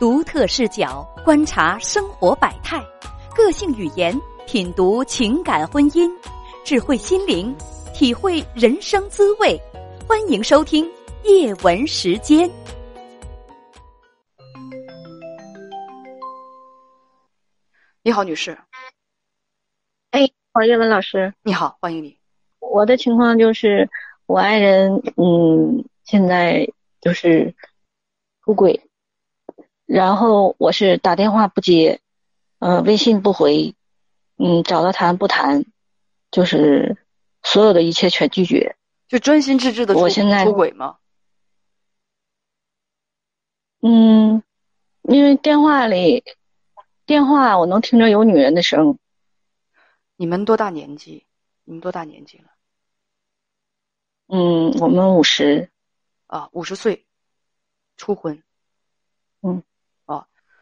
独特视角观察生活百态，个性语言品读情感婚姻，智慧心灵体会人生滋味。欢迎收听叶文时间。你好，女士。哎，好，叶文老师，你好，欢迎你。我的情况就是，我爱人，嗯，现在就是出轨，然后我是打电话不接，呃，微信不回，嗯，找他谈不谈，就是所有的一切全拒绝。就专心致志的我现在出轨吗？嗯，因为电话里，电话我能听着有女人的声。你们多大年纪？你们多大年纪了？嗯，我们五十。啊，五十岁，初婚。嗯。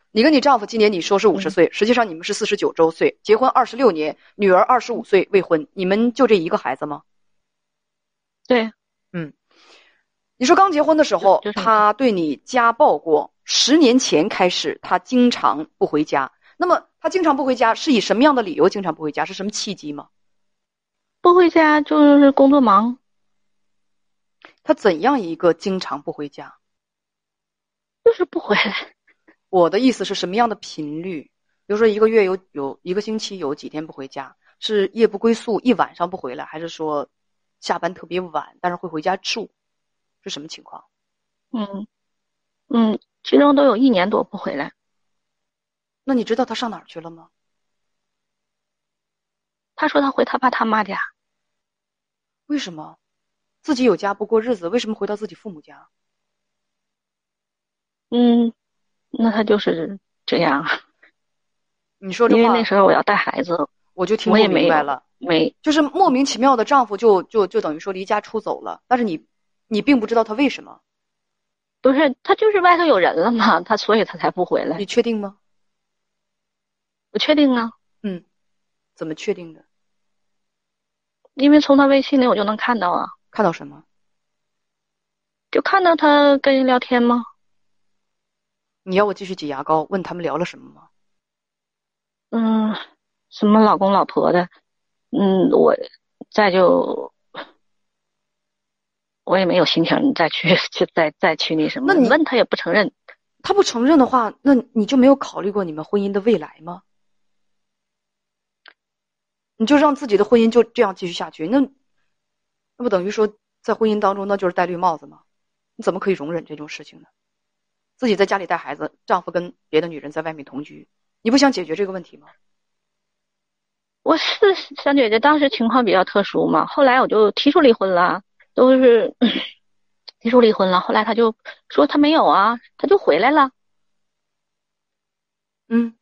哦，你跟你丈夫今年你说是五十岁，嗯实际上你们是四十九周岁，结婚二十六年，女儿二十五岁未婚，你们就这一个孩子吗？对，嗯你说刚结婚的时候，他对你家暴过，十年前开始他经常不回家。那么他经常不回家是以什么样的理由经常不回家？是什么契机吗？不回家就是工作忙，他怎样一个经常不回家？就是不回来。我的意思是什么样的频率？比如说一个月有有一个星期有几天不回家，是夜不归宿，一晚上不回来，还是说下班特别晚，但是会回家住？是什么情况？嗯，嗯，其中都有一年多不回来。那你知道他上哪儿去了吗？他说他回他爸他妈家，为什么？自己有家不过日子，为什么回到自己父母家？嗯，那他就是这样。因为你说这话，那时候我要带孩子，我就听不我也明白了。没就是莫名其妙的丈夫就就就等于说离家出走了，但是你你并不知道他为什么，不是他就是外头有人了嘛，他所以他才不回来你。确定吗？我确定啊，嗯，怎么确定的？因为从他微信里我就能看到啊，看到什么？就看到他跟人聊天吗？你要我继续挤牙膏？问他们聊了什么吗？嗯，什么老公老婆的，嗯，我再就我也没有心情再去去再再去那什么。那你问他也不承认，他不承认的话，那你就没有考虑过你们婚姻的未来吗？你就让自己的婚姻就这样继续下去，那那不等于说在婚姻当中那就是戴绿帽子吗？你怎么可以容忍这种事情呢？自己在家里带孩子，丈夫跟别的女人在外面同居，你不想解决这个问题吗？我是小姐姐，当时情况比较特殊嘛，后来我就提出离婚了，都是 提出离婚了。后来他就说他没有啊，他就回来了，嗯，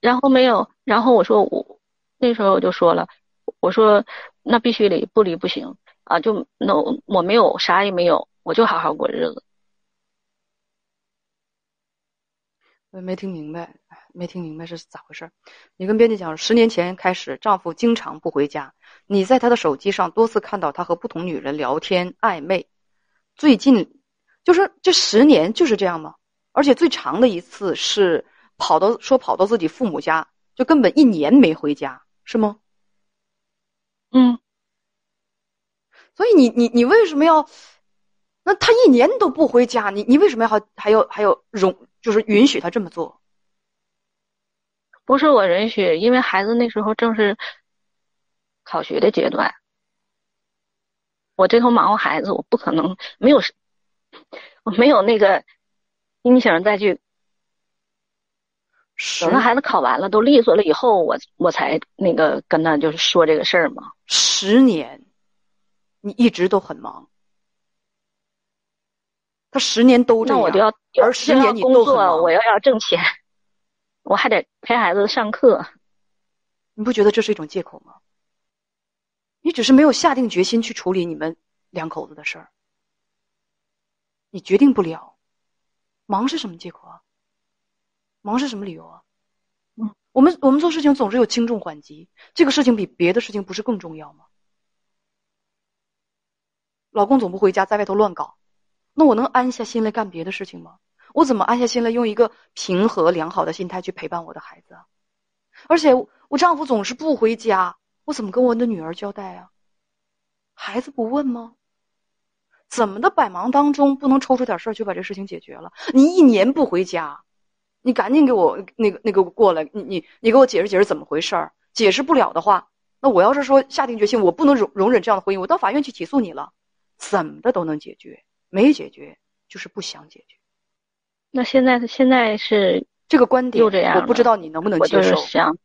然后没有，然后我说我那时候我就说了，我说那必须离，不离不行啊，就那我我没有啥也没有，我就好好过日子。我没听明白，没听明白是咋回事儿。你跟编辑讲，十年前开始，丈夫经常不回家，你在他的手机上多次看到他和不同女人聊天暧昧。最近，就是这十年就是这样吗？而且最长的一次是跑到说跑到自己父母家，就根本一年没回家，是吗？嗯，所以你你你为什么要？那他一年都不回家，你你为什么要还还要还要容就是允许他这么做？不是我允许，因为孩子那时候正是考学的阶段，我这头忙活孩子，我不可能没有，我没有那个心情再去等他孩子考完了都利索了以后，我我才那个跟他就是说这个事儿嘛。十年，你一直都很忙。他十年都这样，那我就要而十年你工作，我又要挣钱，我还得陪孩子上课。你不觉得这是一种借口吗？你只是没有下定决心去处理你们两口子的事儿，你决定不了。忙是什么借口啊？忙是什么理由啊？嗯，我们我们做事情总是有轻重缓急，这个事情比别的事情不是更重要吗？老公总不回家，在外头乱搞，那我能安下心来干别的事情吗？我怎么安下心来用一个平和良好的心态去陪伴我的孩子啊？而且我丈夫总是不回家，我怎么跟我的女儿交代啊？孩子不问吗？怎么的百忙当中不能抽出点事儿去把这事情解决了？你一年不回家，你赶紧给我那个那个过来，你你你给我解释解释怎么回事儿？解释不了的话，那我要是说下定决心，我不能容容忍这样的婚姻，我到法院去起诉你了，怎么的都能解决，没解决就是不想解决。那现在现在是这个观点，又这样我不知道你能不能接受是。想，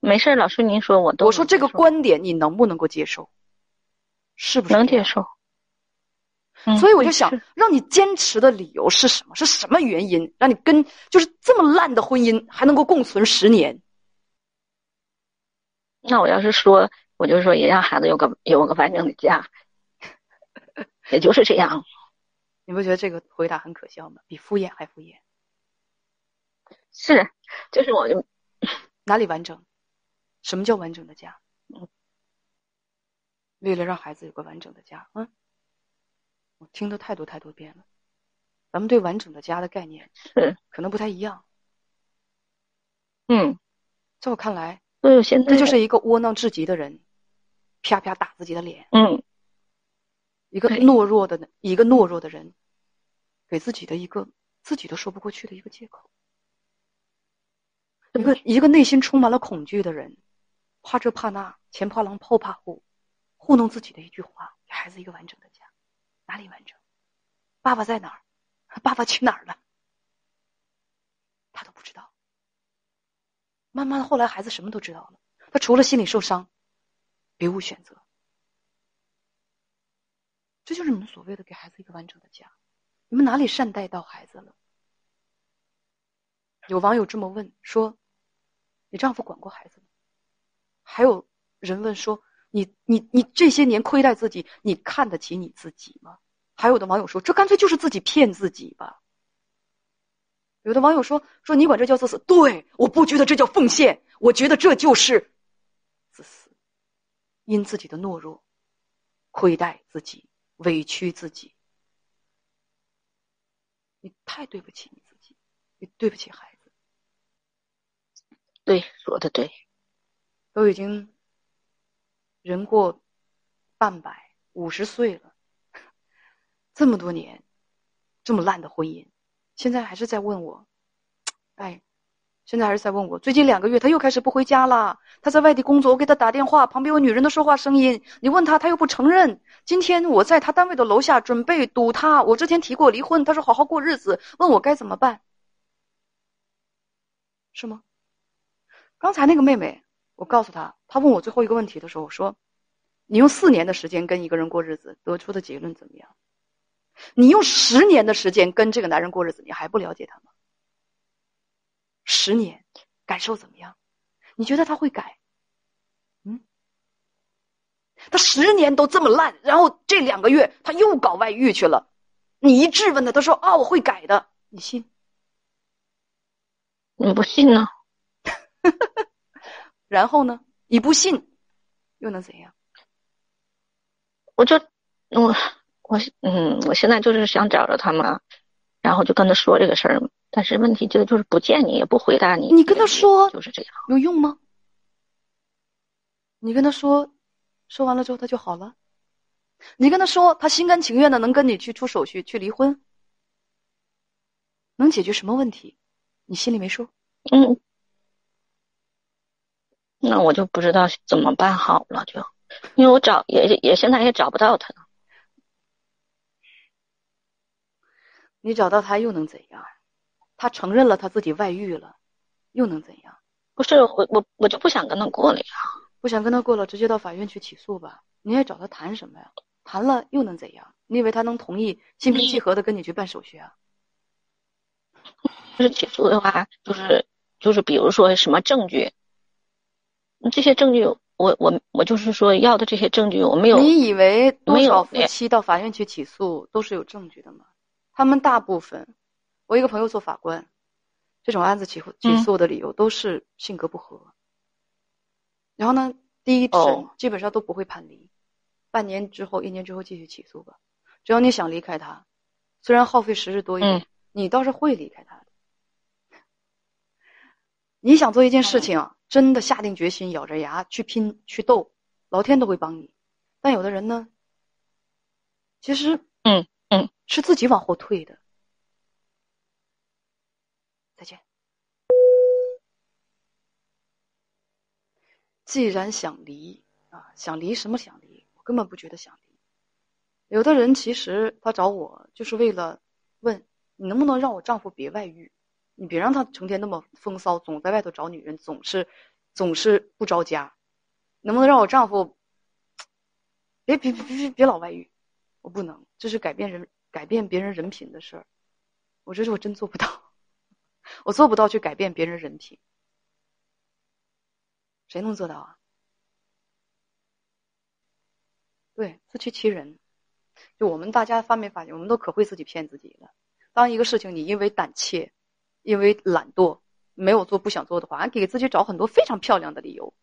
没事儿，老师您说我都我说这个观点你能不能够接受？是不是？能接受，嗯所以我就想，让你坚持的理由是什么？是什么原因让你跟就是这么烂的婚姻还能够共存十年？那我要是说，我就说也让孩子有个有个完整的家，也就是这样。你不觉得这个回答很可笑吗？比敷衍还敷衍，是，就是我就 哪里完整？什么叫完整的家？嗯为了让孩子有个完整的家，嗯，我听的太多太多遍了。咱们对完整的家的概念是，可能不太一样。嗯，在我看来，嗯现在这就是一个窝囊至极的人，啪啪打自己的脸。嗯，一个懦弱的一个懦弱的人，给自己的一个自己都说不过去的一个借口。一个一个内心充满了恐惧的人，怕这怕那，前怕狼后怕虎，糊弄自己的一句话，给孩子一个完整的家，哪里完整？爸爸在哪儿？爸爸去哪儿了？他都不知道。慢慢的，后来孩子什么都知道了，他除了心理受伤，别无选择。这就是你们所谓的给孩子一个完整的家，你们哪里善待到孩子了？有网友这么问说：“你丈夫管过孩子吗？”还有人问说：“你你你这些年亏待自己，你看得起你自己吗？”还有的网友说：“这干脆就是自己骗自己吧。”有的网友说：“说你管这叫自私？对，我不觉得这叫奉献，我觉得这就是自私，因自己的懦弱亏待自己，委屈自己。你太对不起你自己，你对不起孩子。对，说的对，都已经人过半百，五十岁了，这么多年，这么烂的婚姻，现在还是在问我，哎，现在还是在问我。最近两个月，他又开始不回家了。他在外地工作，我给他打电话，旁边有女人的说话声音。你问他，他又不承认。今天我在他单位的楼下准备堵他，我之前提过离婚，他说好好过日子，问我该怎么办，是吗？刚才那个妹妹，我告诉她，她问我最后一个问题的时候，我说：“你用四年的时间跟一个人过日子，得出的结论怎么样？你用十年的时间跟这个男人过日子，你还不了解他吗？十年，感受怎么样？你觉得他会改？嗯？他十年都这么烂，然后这两个月他又搞外遇去了，你一质问他，他说啊我会改的，你信？你不信呢？然后呢？你不信，又能怎样？我就我我嗯，我现在就是想找着他嘛，然后就跟他说这个事儿。但是问题就就是不见你，也不回答你。你跟他说就是这样。有用吗？你跟他说，说完了之后他就好了。你跟他说，他心甘情愿的能跟你去出手续去离婚，能解决什么问题？你心里没数？嗯，那我就不知道怎么办好了，就因为我找也也现在也找不到他。你找到他又能怎样？他承认了他自己外遇了，又能怎样？不是我我我就不想跟他过了呀。不想跟他过了，直接到法院去起诉吧。你还找他谈什么呀？谈了又能怎样？你以为他能同意心平气和的跟你去办手续啊？就是起诉的话，就是就是比如说什么证据，这些证据我我我就是说要的这些证据我没有。你以为多少夫妻到法院去起诉都是有证据的吗？他们大部分，我一个朋友做法官，这种案子起嗯起诉的理由都是性格不合。然后呢，第一审哦基本上都不会判离，半年之后、一年之后继续起诉吧。只要你想离开他，虽然耗费时日多一点，嗯你倒是会离开他的。你想做一件事情，真的下定决心，咬着牙去拼去斗，老天都会帮你。但有的人呢，其实，嗯嗯，是自己往后退的。再见。既然想离啊，想离什么想离？我根本不觉得想离。有的人其实他找我就是为了问你能不能让我丈夫别外遇，你别让他成天那么风骚，总在外头找女人，总是总是不着家，能不能让我丈夫 别别别别别老外遇？我不能，这是改变人改变别人人品的事儿，我这是我真做不到，我做不到去改变别人人品。谁能做到啊？对，自欺欺人。就我们大家发没发现，我们都可会自己骗自己了。当一个事情你因为胆怯、因为懒惰没有做、不想做的话，给自己找很多非常漂亮的理由。